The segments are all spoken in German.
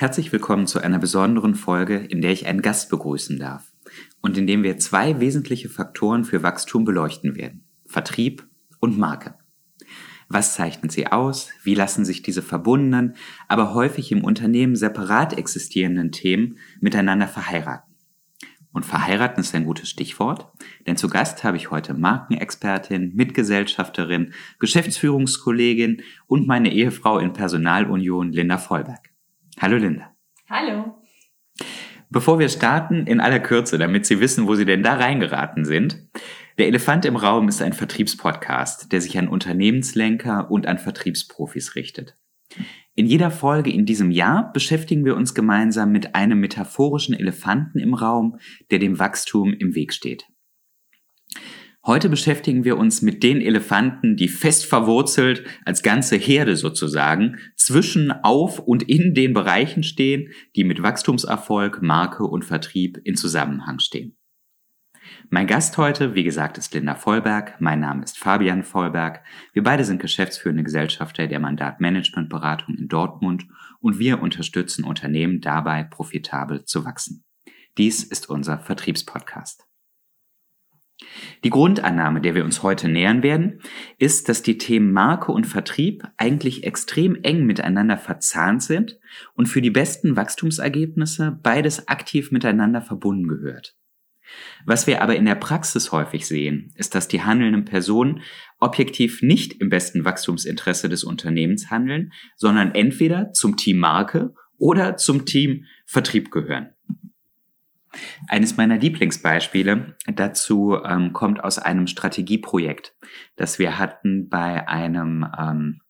Herzlich willkommen zu einer besonderen Folge, in der ich einen Gast begrüßen darf und in dem wir zwei wesentliche Faktoren für Wachstum beleuchten werden. Vertrieb und Marke. Was zeichnet sie aus? Wie lassen sich diese verbundenen, aber häufig im Unternehmen separat existierenden Themen miteinander verheiraten? Und verheiraten ist ein gutes Stichwort, denn zu Gast habe ich heute Markenexpertin, Mitgesellschafterin, Geschäftsführungskollegin und meine Ehefrau in Personalunion Linda Vollberg. Hallo Linda. Hallo. Bevor wir starten, in aller Kürze, damit Sie wissen, wo Sie denn da reingeraten sind. Der Elefant im Raum ist ein Vertriebspodcast, der sich an Unternehmenslenker und an Vertriebsprofis richtet. In jeder Folge in diesem Jahr beschäftigen wir uns gemeinsam mit einem metaphorischen Elefanten im Raum, der dem Wachstum im Weg steht. Heute beschäftigen wir uns mit den Elefanten, die fest verwurzelt als ganze Herde sozusagen zwischen, auf und in den Bereichen stehen, die mit Wachstumserfolg, Marke und Vertrieb in Zusammenhang stehen. Mein Gast heute, wie gesagt, ist Linda Vollberg. Mein Name ist Fabian Vollberg. Wir beide sind geschäftsführende Gesellschafter der Mandatmanagementberatung in Dortmund und wir unterstützen Unternehmen dabei, profitabel zu wachsen. Dies ist unser Vertriebspodcast. Die Grundannahme, der wir uns heute nähern werden, ist, dass die Themen Marke und Vertrieb eigentlich extrem eng miteinander verzahnt sind und für die besten Wachstumsergebnisse beides aktiv miteinander verbunden gehört. Was wir aber in der Praxis häufig sehen, ist, dass die handelnden Personen objektiv nicht im besten Wachstumsinteresse des Unternehmens handeln, sondern entweder zum Team Marke oder zum Team Vertrieb gehören. Eines meiner Lieblingsbeispiele dazu ähm, kommt aus einem Strategieprojekt, das wir hatten bei einem ähm,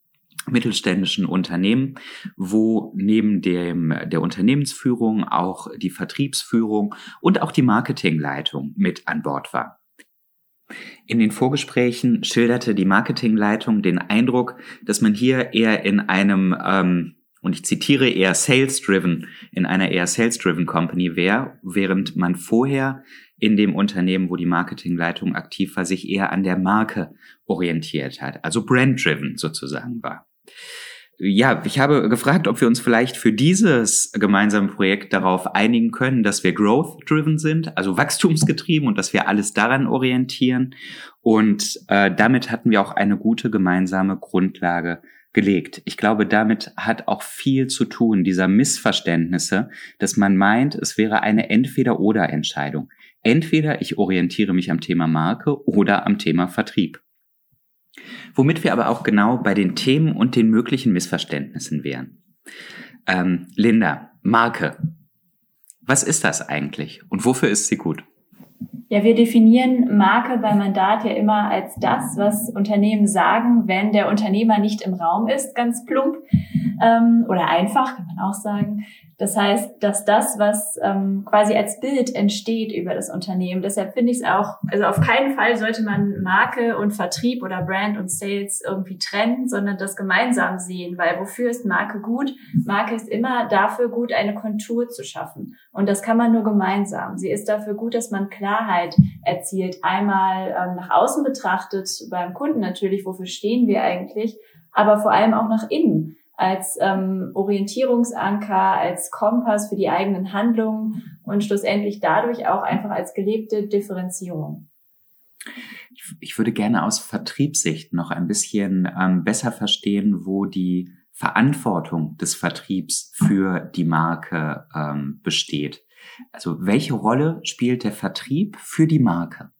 mittelständischen Unternehmen, wo neben dem, der Unternehmensführung auch die Vertriebsführung und auch die Marketingleitung mit an Bord war. In den Vorgesprächen schilderte die Marketingleitung den Eindruck, dass man hier eher in einem ähm, und ich zitiere eher sales-driven, in einer eher sales-driven Company wäre, während man vorher in dem Unternehmen, wo die Marketingleitung aktiv war, sich eher an der Marke orientiert hat, also brand-driven sozusagen war. Ja, ich habe gefragt, ob wir uns vielleicht für dieses gemeinsame Projekt darauf einigen können, dass wir growth-driven sind, also wachstumsgetrieben und dass wir alles daran orientieren. Und äh, damit hatten wir auch eine gute gemeinsame Grundlage gelegt. Ich glaube, damit hat auch viel zu tun, dieser Missverständnisse, dass man meint, es wäre eine Entweder-oder-Entscheidung. Entweder ich orientiere mich am Thema Marke oder am Thema Vertrieb. Womit wir aber auch genau bei den Themen und den möglichen Missverständnissen wären. Ähm, Linda, Marke. Was ist das eigentlich und wofür ist sie gut? Ja, wir definieren Marke beim Mandat ja immer als das, was Unternehmen sagen, wenn der Unternehmer nicht im Raum ist, ganz plump ähm, oder einfach, kann man auch sagen. Das heißt, dass das, was ähm, quasi als Bild entsteht über das Unternehmen, deshalb finde ich es auch, also auf keinen Fall sollte man Marke und Vertrieb oder Brand und Sales irgendwie trennen, sondern das gemeinsam sehen, weil wofür ist Marke gut? Marke ist immer dafür gut, eine Kontur zu schaffen. Und das kann man nur gemeinsam. Sie ist dafür gut, dass man Klarheit erzielt. Einmal ähm, nach außen betrachtet, beim Kunden natürlich, wofür stehen wir eigentlich, aber vor allem auch nach innen als ähm, Orientierungsanker, als Kompass für die eigenen Handlungen und schlussendlich dadurch auch einfach als gelebte Differenzierung. Ich würde gerne aus Vertriebssicht noch ein bisschen ähm, besser verstehen, wo die Verantwortung des Vertriebs für die Marke ähm, besteht. Also welche Rolle spielt der Vertrieb für die Marke?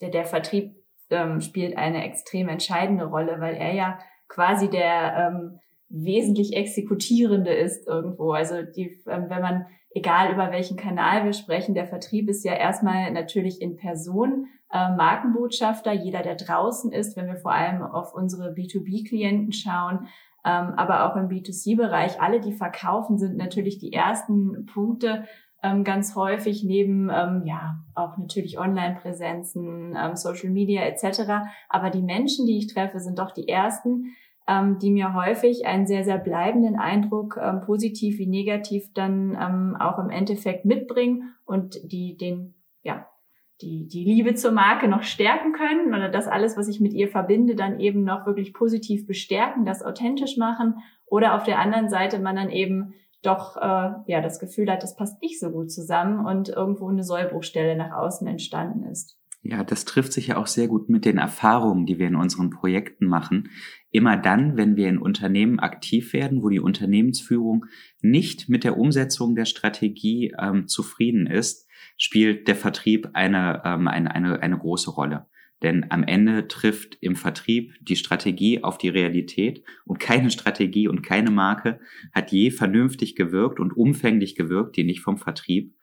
Der, der Vertrieb ähm, spielt eine extrem entscheidende Rolle, weil er ja quasi der ähm, wesentlich exekutierende ist irgendwo. Also die, ähm, wenn man, egal über welchen Kanal wir sprechen, der Vertrieb ist ja erstmal natürlich in Person äh, Markenbotschafter, jeder, der draußen ist, wenn wir vor allem auf unsere B2B-Klienten schauen, ähm, aber auch im B2C-Bereich, alle, die verkaufen, sind natürlich die ersten Punkte, ähm, ganz häufig neben ähm, ja auch natürlich Online-Präsenzen, ähm, Social Media etc. Aber die Menschen, die ich treffe, sind doch die ersten, ähm, die mir häufig einen sehr, sehr bleibenden Eindruck, ähm, positiv wie negativ, dann ähm, auch im Endeffekt mitbringen und die den, ja, die, die Liebe zur Marke noch stärken können oder das alles, was ich mit ihr verbinde, dann eben noch wirklich positiv bestärken, das authentisch machen oder auf der anderen Seite man dann eben doch äh, ja das Gefühl hat, das passt nicht so gut zusammen und irgendwo eine Sollbruchstelle nach außen entstanden ist. Ja, das trifft sich ja auch sehr gut mit den Erfahrungen, die wir in unseren Projekten machen. Immer dann, wenn wir in Unternehmen aktiv werden, wo die Unternehmensführung nicht mit der Umsetzung der Strategie ähm, zufrieden ist, spielt der Vertrieb eine, ähm, eine, eine, eine große Rolle. Denn am Ende trifft im Vertrieb die Strategie auf die Realität und keine Strategie und keine Marke hat je vernünftig gewirkt und umfänglich gewirkt, die nicht vom Vertrieb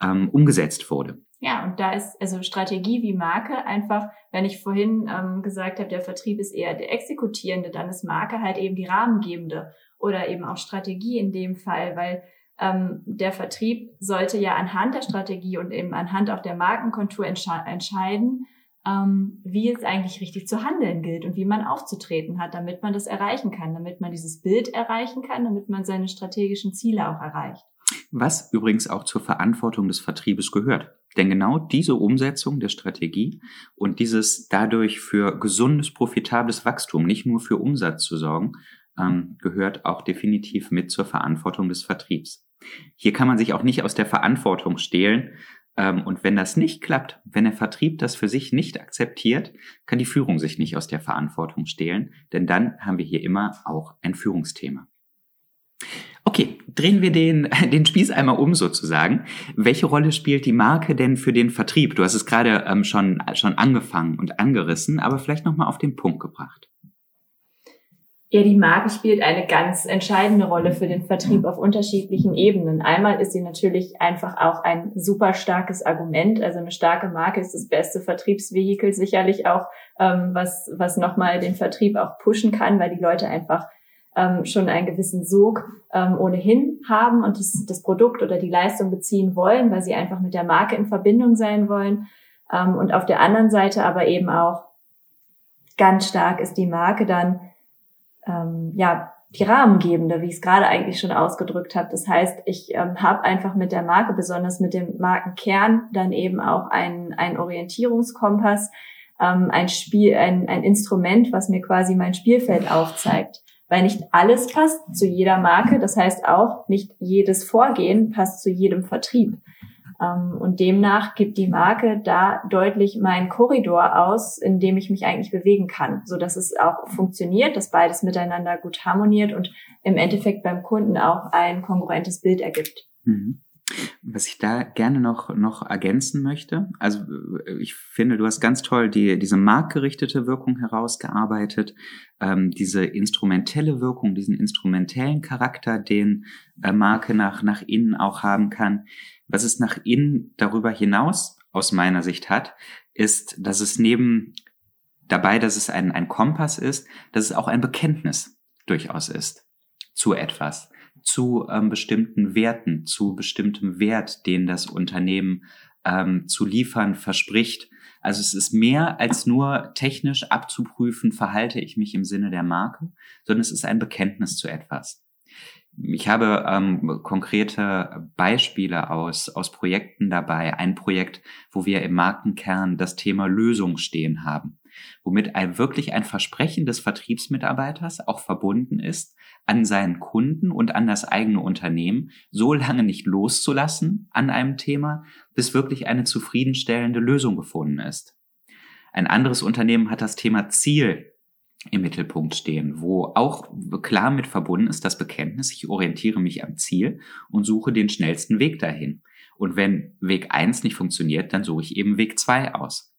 ähm, umgesetzt wurde. Ja, und da ist also Strategie wie Marke einfach, wenn ich vorhin ähm, gesagt habe, der Vertrieb ist eher der Exekutierende, dann ist Marke halt eben die Rahmengebende oder eben auch Strategie in dem Fall, weil ähm, der Vertrieb sollte ja anhand der Strategie und eben anhand auch der Markenkontur entsche entscheiden, ähm, wie es eigentlich richtig zu handeln gilt und wie man aufzutreten hat, damit man das erreichen kann, damit man dieses Bild erreichen kann, damit man seine strategischen Ziele auch erreicht. Was übrigens auch zur Verantwortung des Vertriebes gehört. Denn genau diese Umsetzung der Strategie und dieses dadurch für gesundes, profitables Wachstum, nicht nur für Umsatz zu sorgen, ähm, gehört auch definitiv mit zur Verantwortung des Vertriebs. Hier kann man sich auch nicht aus der Verantwortung stehlen, ähm, und wenn das nicht klappt, wenn der Vertrieb das für sich nicht akzeptiert, kann die Führung sich nicht aus der Verantwortung stehlen, denn dann haben wir hier immer auch ein Führungsthema. Okay, drehen wir den, den Spieß einmal um sozusagen. Welche Rolle spielt die Marke denn für den Vertrieb? Du hast es gerade ähm, schon, schon angefangen und angerissen, aber vielleicht nochmal auf den Punkt gebracht. Ja, die Marke spielt eine ganz entscheidende Rolle für den Vertrieb auf unterschiedlichen Ebenen. Einmal ist sie natürlich einfach auch ein super starkes Argument. Also eine starke Marke ist das beste Vertriebsvehikel sicherlich auch, ähm, was, was nochmal den Vertrieb auch pushen kann, weil die Leute einfach ähm, schon einen gewissen Sog ähm, ohnehin haben und das, das Produkt oder die Leistung beziehen wollen, weil sie einfach mit der Marke in Verbindung sein wollen. Ähm, und auf der anderen Seite aber eben auch ganz stark ist die Marke dann ähm, ja die Rahmengebende, wie ich es gerade eigentlich schon ausgedrückt habe. Das heißt, ich ähm, habe einfach mit der Marke, besonders mit dem Markenkern, dann eben auch einen, einen Orientierungskompass, ähm, ein Spiel, ein, ein Instrument, was mir quasi mein Spielfeld aufzeigt. Weil nicht alles passt zu jeder Marke, das heißt auch nicht jedes Vorgehen passt zu jedem Vertrieb. Ähm, und demnach gibt die Marke da deutlich meinen Korridor aus, in dem ich mich eigentlich bewegen kann, so dass es auch funktioniert, dass beides miteinander gut harmoniert und im Endeffekt beim Kunden auch ein kongruentes Bild ergibt. Mhm. Was ich da gerne noch, noch ergänzen möchte, also ich finde, du hast ganz toll die, diese marktgerichtete Wirkung herausgearbeitet, ähm, diese instrumentelle Wirkung, diesen instrumentellen Charakter, den äh, Marke nach, nach innen auch haben kann. Was es nach innen darüber hinaus aus meiner Sicht hat, ist, dass es neben dabei, dass es ein, ein Kompass ist, dass es auch ein Bekenntnis durchaus ist zu etwas, zu ähm, bestimmten Werten, zu bestimmtem Wert, den das Unternehmen ähm, zu liefern verspricht. Also es ist mehr als nur technisch abzuprüfen, verhalte ich mich im Sinne der Marke, sondern es ist ein Bekenntnis zu etwas. Ich habe ähm, konkrete Beispiele aus, aus Projekten dabei. Ein Projekt, wo wir im Markenkern das Thema Lösung stehen haben, womit ein, wirklich ein Versprechen des Vertriebsmitarbeiters auch verbunden ist, an seinen Kunden und an das eigene Unternehmen so lange nicht loszulassen an einem Thema, bis wirklich eine zufriedenstellende Lösung gefunden ist. Ein anderes Unternehmen hat das Thema Ziel im Mittelpunkt stehen, wo auch klar mit verbunden ist das Bekenntnis, ich orientiere mich am Ziel und suche den schnellsten Weg dahin. Und wenn Weg eins nicht funktioniert, dann suche ich eben Weg zwei aus.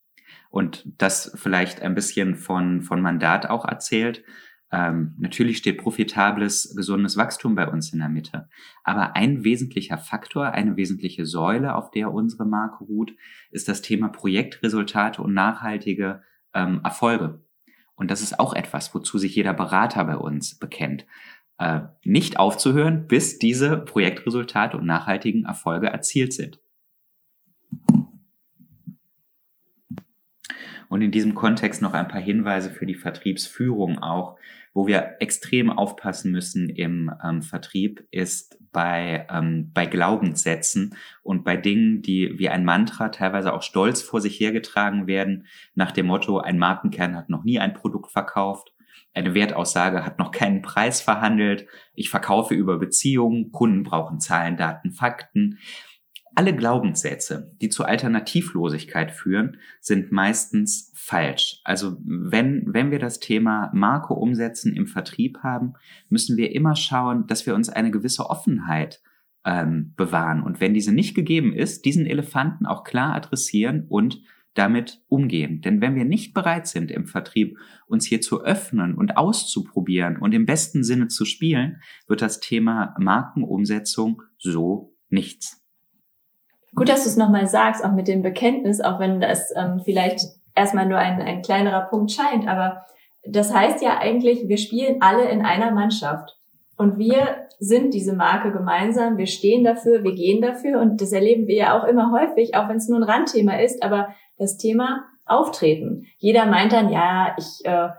Und das vielleicht ein bisschen von, von Mandat auch erzählt. Ähm, natürlich steht profitables, gesundes Wachstum bei uns in der Mitte. Aber ein wesentlicher Faktor, eine wesentliche Säule, auf der unsere Marke ruht, ist das Thema Projektresultate und nachhaltige ähm, Erfolge. Und das ist auch etwas, wozu sich jeder Berater bei uns bekennt. Äh, nicht aufzuhören, bis diese Projektresultate und nachhaltigen Erfolge erzielt sind. Und in diesem Kontext noch ein paar Hinweise für die Vertriebsführung auch, wo wir extrem aufpassen müssen im ähm, Vertrieb, ist bei, ähm, bei Glaubenssätzen und bei Dingen, die wie ein Mantra teilweise auch stolz vor sich hergetragen werden, nach dem Motto, ein Markenkern hat noch nie ein Produkt verkauft Eine Wertaussage hat noch keinen Preis verhandelt. Ich verkaufe über Beziehungen. Kunden brauchen Zahlen, Daten, Fakten. Alle Glaubenssätze, die zur Alternativlosigkeit führen, sind meistens falsch. Also wenn, wenn wir das Thema Marke umsetzen im Vertrieb haben, müssen wir immer schauen, dass wir uns eine gewisse Offenheit ähm, bewahren. Und wenn diese nicht gegeben ist, diesen Elefanten auch klar adressieren und damit umgehen. Denn wenn wir nicht bereit sind im Vertrieb, uns hier zu öffnen und auszuprobieren und im besten Sinne zu spielen, wird das Thema Markenumsetzung so nichts. Gut, dass du es nochmal sagst, auch mit dem Bekenntnis, auch wenn das ähm, vielleicht erstmal nur ein, ein kleinerer Punkt scheint, aber das heißt ja eigentlich, wir spielen alle in einer Mannschaft. Und wir sind diese Marke gemeinsam, wir stehen dafür, wir gehen dafür. Und das erleben wir ja auch immer häufig, auch wenn es nur ein Randthema ist, aber das Thema Auftreten. Jeder meint dann, ja, ich, äh,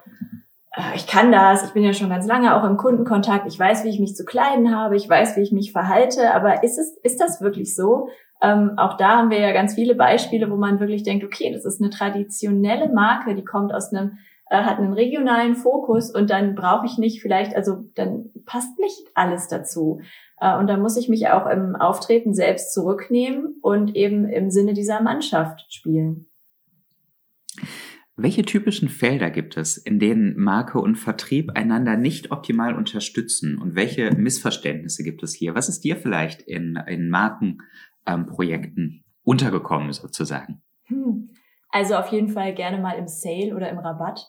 ich kann das, ich bin ja schon ganz lange auch im Kundenkontakt, ich weiß, wie ich mich zu kleiden habe, ich weiß, wie ich mich verhalte, aber ist es, ist das wirklich so? Ähm, auch da haben wir ja ganz viele Beispiele, wo man wirklich denkt, okay, das ist eine traditionelle Marke, die kommt aus einem äh, hat einen regionalen Fokus und dann brauche ich nicht vielleicht, also dann passt nicht alles dazu. Äh, und da muss ich mich auch im Auftreten selbst zurücknehmen und eben im Sinne dieser Mannschaft spielen. Welche typischen Felder gibt es, in denen Marke und Vertrieb einander nicht optimal unterstützen? Und welche Missverständnisse gibt es hier? Was ist dir vielleicht in, in Markenprojekten ähm, untergekommen sozusagen? Hm. Also auf jeden Fall gerne mal im Sale oder im Rabatt.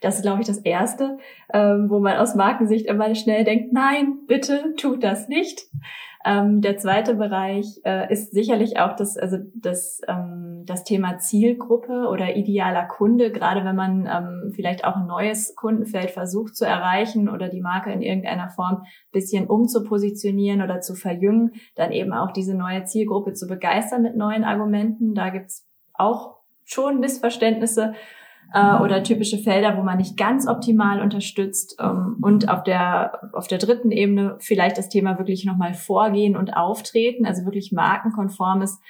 Das ist, glaube ich, das Erste, ähm, wo man aus Markensicht immer schnell denkt, nein, bitte tut das nicht. Ähm, der zweite Bereich äh, ist sicherlich auch das, also das, ähm, das Thema Zielgruppe oder idealer Kunde, gerade wenn man ähm, vielleicht auch ein neues Kundenfeld versucht zu erreichen oder die Marke in irgendeiner Form bisschen umzupositionieren oder zu verjüngen, dann eben auch diese neue Zielgruppe zu begeistern mit neuen Argumenten. Da gibt's auch schon Missverständnisse äh, oder typische Felder, wo man nicht ganz optimal unterstützt. Ähm, und auf der, auf der dritten Ebene vielleicht das Thema wirklich nochmal Vorgehen und Auftreten, also wirklich markenkonformes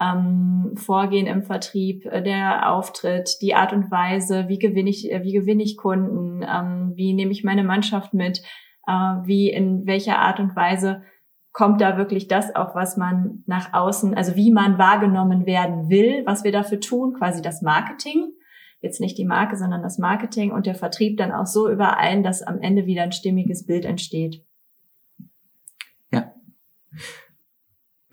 ähm, Vorgehen im Vertrieb, äh, der Auftritt, die Art und Weise, wie gewinne ich, äh, wie gewinne ich Kunden, ähm, wie nehme ich meine Mannschaft mit, äh, wie in welcher Art und Weise kommt da wirklich das auf, was man nach außen, also wie man wahrgenommen werden will, was wir dafür tun, quasi das Marketing jetzt nicht die Marke, sondern das Marketing und der Vertrieb dann auch so überein, dass am Ende wieder ein stimmiges Bild entsteht. Ja.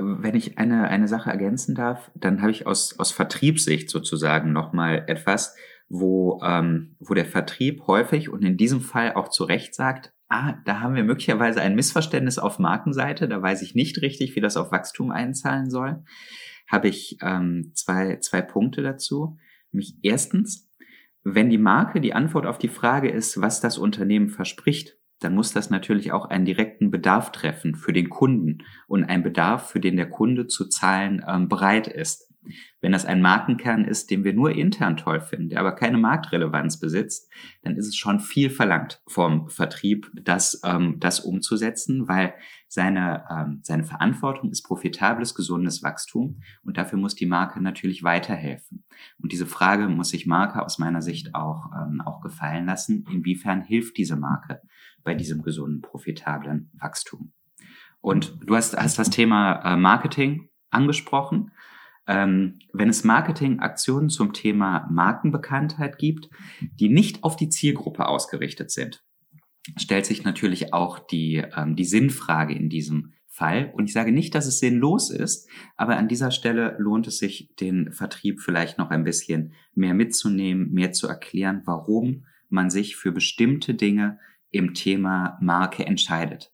Wenn ich eine, eine Sache ergänzen darf, dann habe ich aus, aus Vertriebssicht sozusagen nochmal etwas, wo, ähm, wo der Vertrieb häufig und in diesem Fall auch zu Recht sagt, ah, da haben wir möglicherweise ein Missverständnis auf Markenseite, da weiß ich nicht richtig, wie das auf Wachstum einzahlen soll, habe ich ähm, zwei, zwei Punkte dazu. Nämlich erstens, wenn die Marke die Antwort auf die Frage ist, was das Unternehmen verspricht, dann muss das natürlich auch einen direkten Bedarf treffen für den Kunden und einen Bedarf, für den der Kunde zu zahlen ähm, bereit ist. Wenn das ein Markenkern ist, den wir nur intern toll finden, der aber keine Marktrelevanz besitzt, dann ist es schon viel verlangt vom Vertrieb, das, ähm, das umzusetzen, weil seine, ähm, seine Verantwortung ist profitables, gesundes Wachstum und dafür muss die Marke natürlich weiterhelfen. Und diese Frage muss sich Marke aus meiner Sicht auch, ähm, auch gefallen lassen. Inwiefern hilft diese Marke bei diesem gesunden, profitablen Wachstum? Und du hast, hast das Thema äh, Marketing angesprochen. Ähm, wenn es Marketingaktionen zum Thema Markenbekanntheit gibt, die nicht auf die Zielgruppe ausgerichtet sind, stellt sich natürlich auch die, ähm, die Sinnfrage in diesem Fall. Und ich sage nicht, dass es sinnlos ist, aber an dieser Stelle lohnt es sich, den Vertrieb vielleicht noch ein bisschen mehr mitzunehmen, mehr zu erklären, warum man sich für bestimmte Dinge im Thema Marke entscheidet.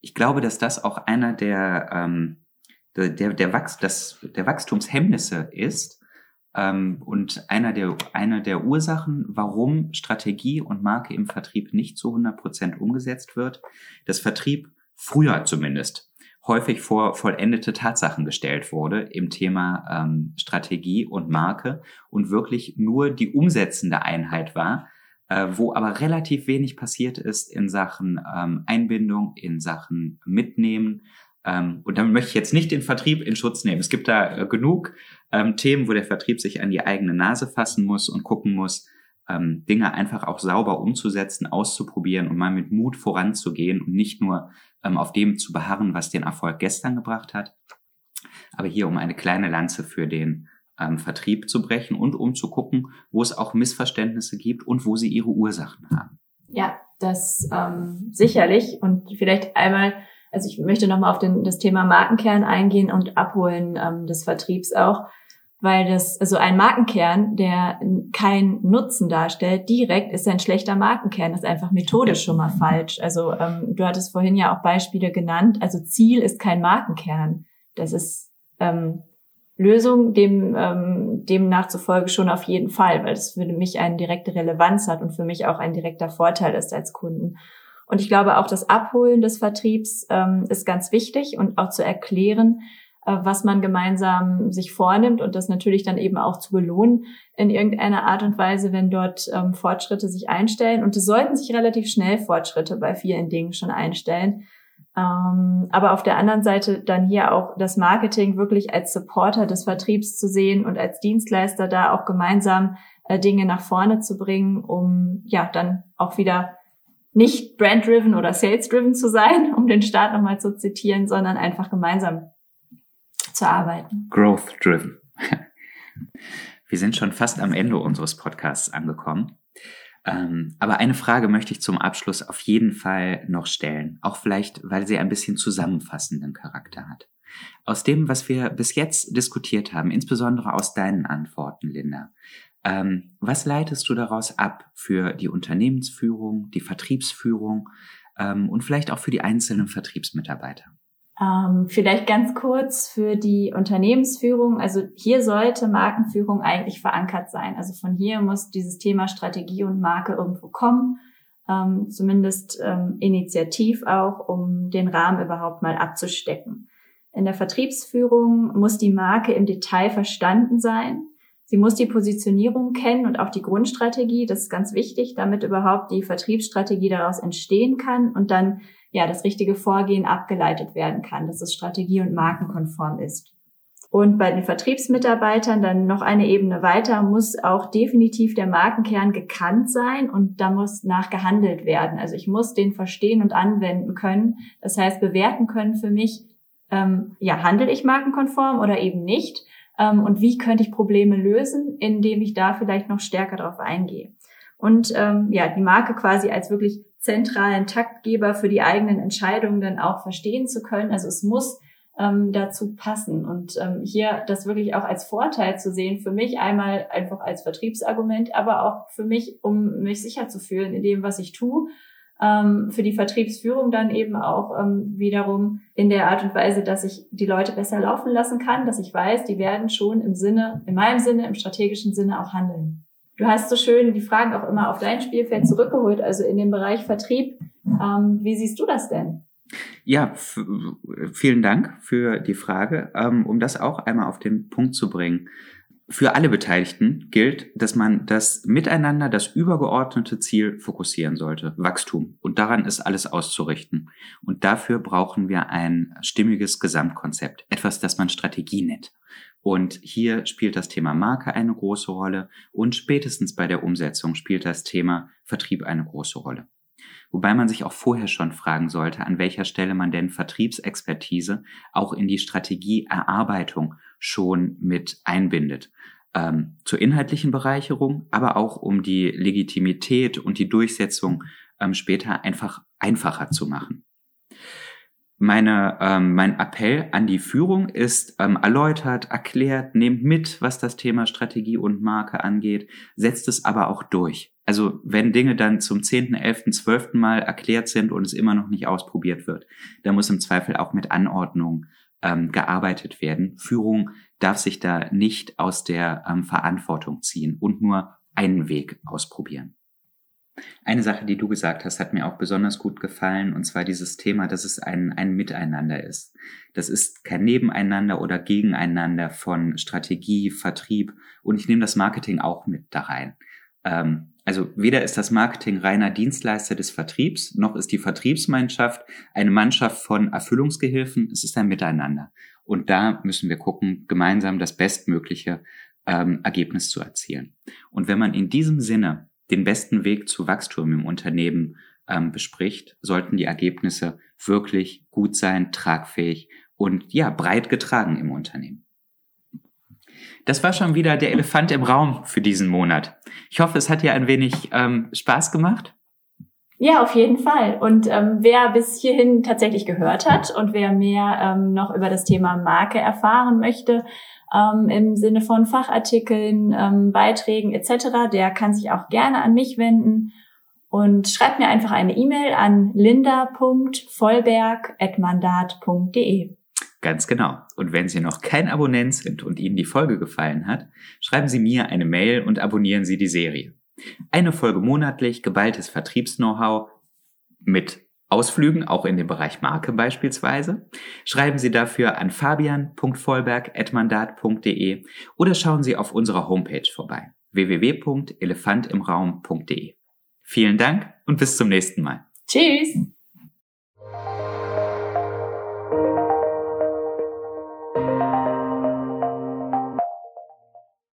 Ich glaube, dass das auch einer der, ähm, der, der, Wachs, das, der Wachstumshemmnisse ist, ähm, und einer der, einer der Ursachen, warum Strategie und Marke im Vertrieb nicht zu 100 Prozent umgesetzt wird, dass Vertrieb früher zumindest häufig vor vollendete Tatsachen gestellt wurde im Thema ähm, Strategie und Marke und wirklich nur die umsetzende Einheit war, äh, wo aber relativ wenig passiert ist in Sachen ähm, Einbindung, in Sachen Mitnehmen, ähm, und damit möchte ich jetzt nicht den Vertrieb in Schutz nehmen. Es gibt da äh, genug ähm, Themen, wo der Vertrieb sich an die eigene Nase fassen muss und gucken muss, ähm, Dinge einfach auch sauber umzusetzen, auszuprobieren und mal mit Mut voranzugehen und nicht nur ähm, auf dem zu beharren, was den Erfolg gestern gebracht hat. Aber hier um eine kleine Lanze für den ähm, Vertrieb zu brechen und um zu gucken, wo es auch Missverständnisse gibt und wo sie ihre Ursachen haben. Ja, das ähm, sicherlich. Und vielleicht einmal, also ich möchte nochmal auf den, das Thema Markenkern eingehen und abholen ähm, des Vertriebs auch weil das, also ein Markenkern, der keinen Nutzen darstellt, direkt ist ein schlechter Markenkern, ist einfach methodisch schon mal falsch. Also ähm, du hattest vorhin ja auch Beispiele genannt. Also Ziel ist kein Markenkern. Das ist ähm, Lösung dem, ähm, dem nachzufolge schon auf jeden Fall, weil das für mich eine direkte Relevanz hat und für mich auch ein direkter Vorteil ist als Kunden. Und ich glaube auch das Abholen des Vertriebs ähm, ist ganz wichtig und auch zu erklären, äh, was man gemeinsam sich vornimmt und das natürlich dann eben auch zu belohnen in irgendeiner Art und Weise, wenn dort ähm, Fortschritte sich einstellen. Und es sollten sich relativ schnell Fortschritte bei vielen Dingen schon einstellen. Ähm, aber auf der anderen Seite dann hier auch das Marketing wirklich als Supporter des Vertriebs zu sehen und als Dienstleister da auch gemeinsam äh, Dinge nach vorne zu bringen, um ja dann auch wieder nicht brand-driven oder sales-driven zu sein, um den Start nochmal zu zitieren, sondern einfach gemeinsam zu arbeiten. Growth driven. Wir sind schon fast am Ende unseres Podcasts angekommen. Ähm, aber eine Frage möchte ich zum Abschluss auf jeden Fall noch stellen, auch vielleicht, weil sie ein bisschen zusammenfassenden Charakter hat. Aus dem, was wir bis jetzt diskutiert haben, insbesondere aus deinen Antworten, Linda, ähm, was leitest du daraus ab für die Unternehmensführung, die Vertriebsführung ähm, und vielleicht auch für die einzelnen Vertriebsmitarbeiter? Ähm, vielleicht ganz kurz für die Unternehmensführung. Also hier sollte Markenführung eigentlich verankert sein. Also von hier muss dieses Thema Strategie und Marke irgendwo kommen, ähm, zumindest ähm, initiativ auch, um den Rahmen überhaupt mal abzustecken. In der Vertriebsführung muss die Marke im Detail verstanden sein. Sie muss die Positionierung kennen und auch die Grundstrategie. Das ist ganz wichtig, damit überhaupt die Vertriebsstrategie daraus entstehen kann und dann ja, das richtige Vorgehen abgeleitet werden kann, dass es strategie- und markenkonform ist. Und bei den Vertriebsmitarbeitern dann noch eine Ebene weiter muss auch definitiv der Markenkern gekannt sein und da muss nachgehandelt werden. Also ich muss den verstehen und anwenden können. Das heißt, bewerten können für mich, ähm, ja, handle ich markenkonform oder eben nicht? Ähm, und wie könnte ich Probleme lösen, indem ich da vielleicht noch stärker drauf eingehe? Und ähm, ja, die Marke quasi als wirklich zentralen Taktgeber für die eigenen Entscheidungen dann auch verstehen zu können. Also es muss ähm, dazu passen und ähm, hier das wirklich auch als Vorteil zu sehen, für mich einmal einfach als Vertriebsargument, aber auch für mich, um mich sicher zu fühlen in dem, was ich tue. Ähm, für die Vertriebsführung dann eben auch ähm, wiederum in der Art und Weise, dass ich die Leute besser laufen lassen kann, dass ich weiß, die werden schon im Sinne, in meinem Sinne, im strategischen Sinne auch handeln. Du hast so schön die Fragen auch immer auf dein Spielfeld zurückgeholt, also in dem Bereich Vertrieb. Ähm, wie siehst du das denn? Ja, vielen Dank für die Frage. Ähm, um das auch einmal auf den Punkt zu bringen. Für alle Beteiligten gilt, dass man das Miteinander, das übergeordnete Ziel fokussieren sollte, Wachstum. Und daran ist alles auszurichten. Und dafür brauchen wir ein stimmiges Gesamtkonzept, etwas, das man Strategie nennt. Und hier spielt das Thema Marke eine große Rolle und spätestens bei der Umsetzung spielt das Thema Vertrieb eine große Rolle. Wobei man sich auch vorher schon fragen sollte, an welcher Stelle man denn Vertriebsexpertise auch in die Strategieerarbeitung schon mit einbindet. Ähm, zur inhaltlichen Bereicherung, aber auch um die Legitimität und die Durchsetzung ähm, später einfach einfacher zu machen meine, ähm, mein Appell an die Führung ist ähm, erläutert, erklärt, nehmt mit, was das Thema Strategie und Marke angeht, setzt es aber auch durch. Also wenn Dinge dann zum zehnten, elften, zwölften Mal erklärt sind und es immer noch nicht ausprobiert wird, dann muss im Zweifel auch mit Anordnung ähm, gearbeitet werden. Führung darf sich da nicht aus der ähm, Verantwortung ziehen und nur einen Weg ausprobieren. Eine Sache, die du gesagt hast, hat mir auch besonders gut gefallen, und zwar dieses Thema, dass es ein, ein Miteinander ist. Das ist kein Nebeneinander oder Gegeneinander von Strategie, Vertrieb und ich nehme das Marketing auch mit da rein. Ähm, also weder ist das Marketing reiner Dienstleister des Vertriebs, noch ist die Vertriebsmannschaft eine Mannschaft von Erfüllungsgehilfen, es ist ein Miteinander. Und da müssen wir gucken, gemeinsam das bestmögliche ähm, Ergebnis zu erzielen. Und wenn man in diesem Sinne den besten Weg zu Wachstum im Unternehmen ähm, bespricht, sollten die Ergebnisse wirklich gut sein, tragfähig und ja, breit getragen im Unternehmen. Das war schon wieder der Elefant im Raum für diesen Monat. Ich hoffe, es hat dir ein wenig ähm, Spaß gemacht. Ja, auf jeden Fall. Und ähm, wer bis hierhin tatsächlich gehört hat und wer mehr ähm, noch über das Thema Marke erfahren möchte, ähm, im Sinne von Fachartikeln, ähm, Beiträgen etc., der kann sich auch gerne an mich wenden und schreibt mir einfach eine E-Mail an linda.vollberg.mandat.de. Ganz genau. Und wenn Sie noch kein Abonnent sind und Ihnen die Folge gefallen hat, schreiben Sie mir eine Mail und abonnieren Sie die Serie. Eine Folge monatlich, geballtes Vertriebs-Know-how mit Ausflügen, auch in dem Bereich Marke beispielsweise. Schreiben Sie dafür an fabian.vollberg.mandat.de oder schauen Sie auf unserer Homepage vorbei www.elefantimraum.de. Vielen Dank und bis zum nächsten Mal. Tschüss!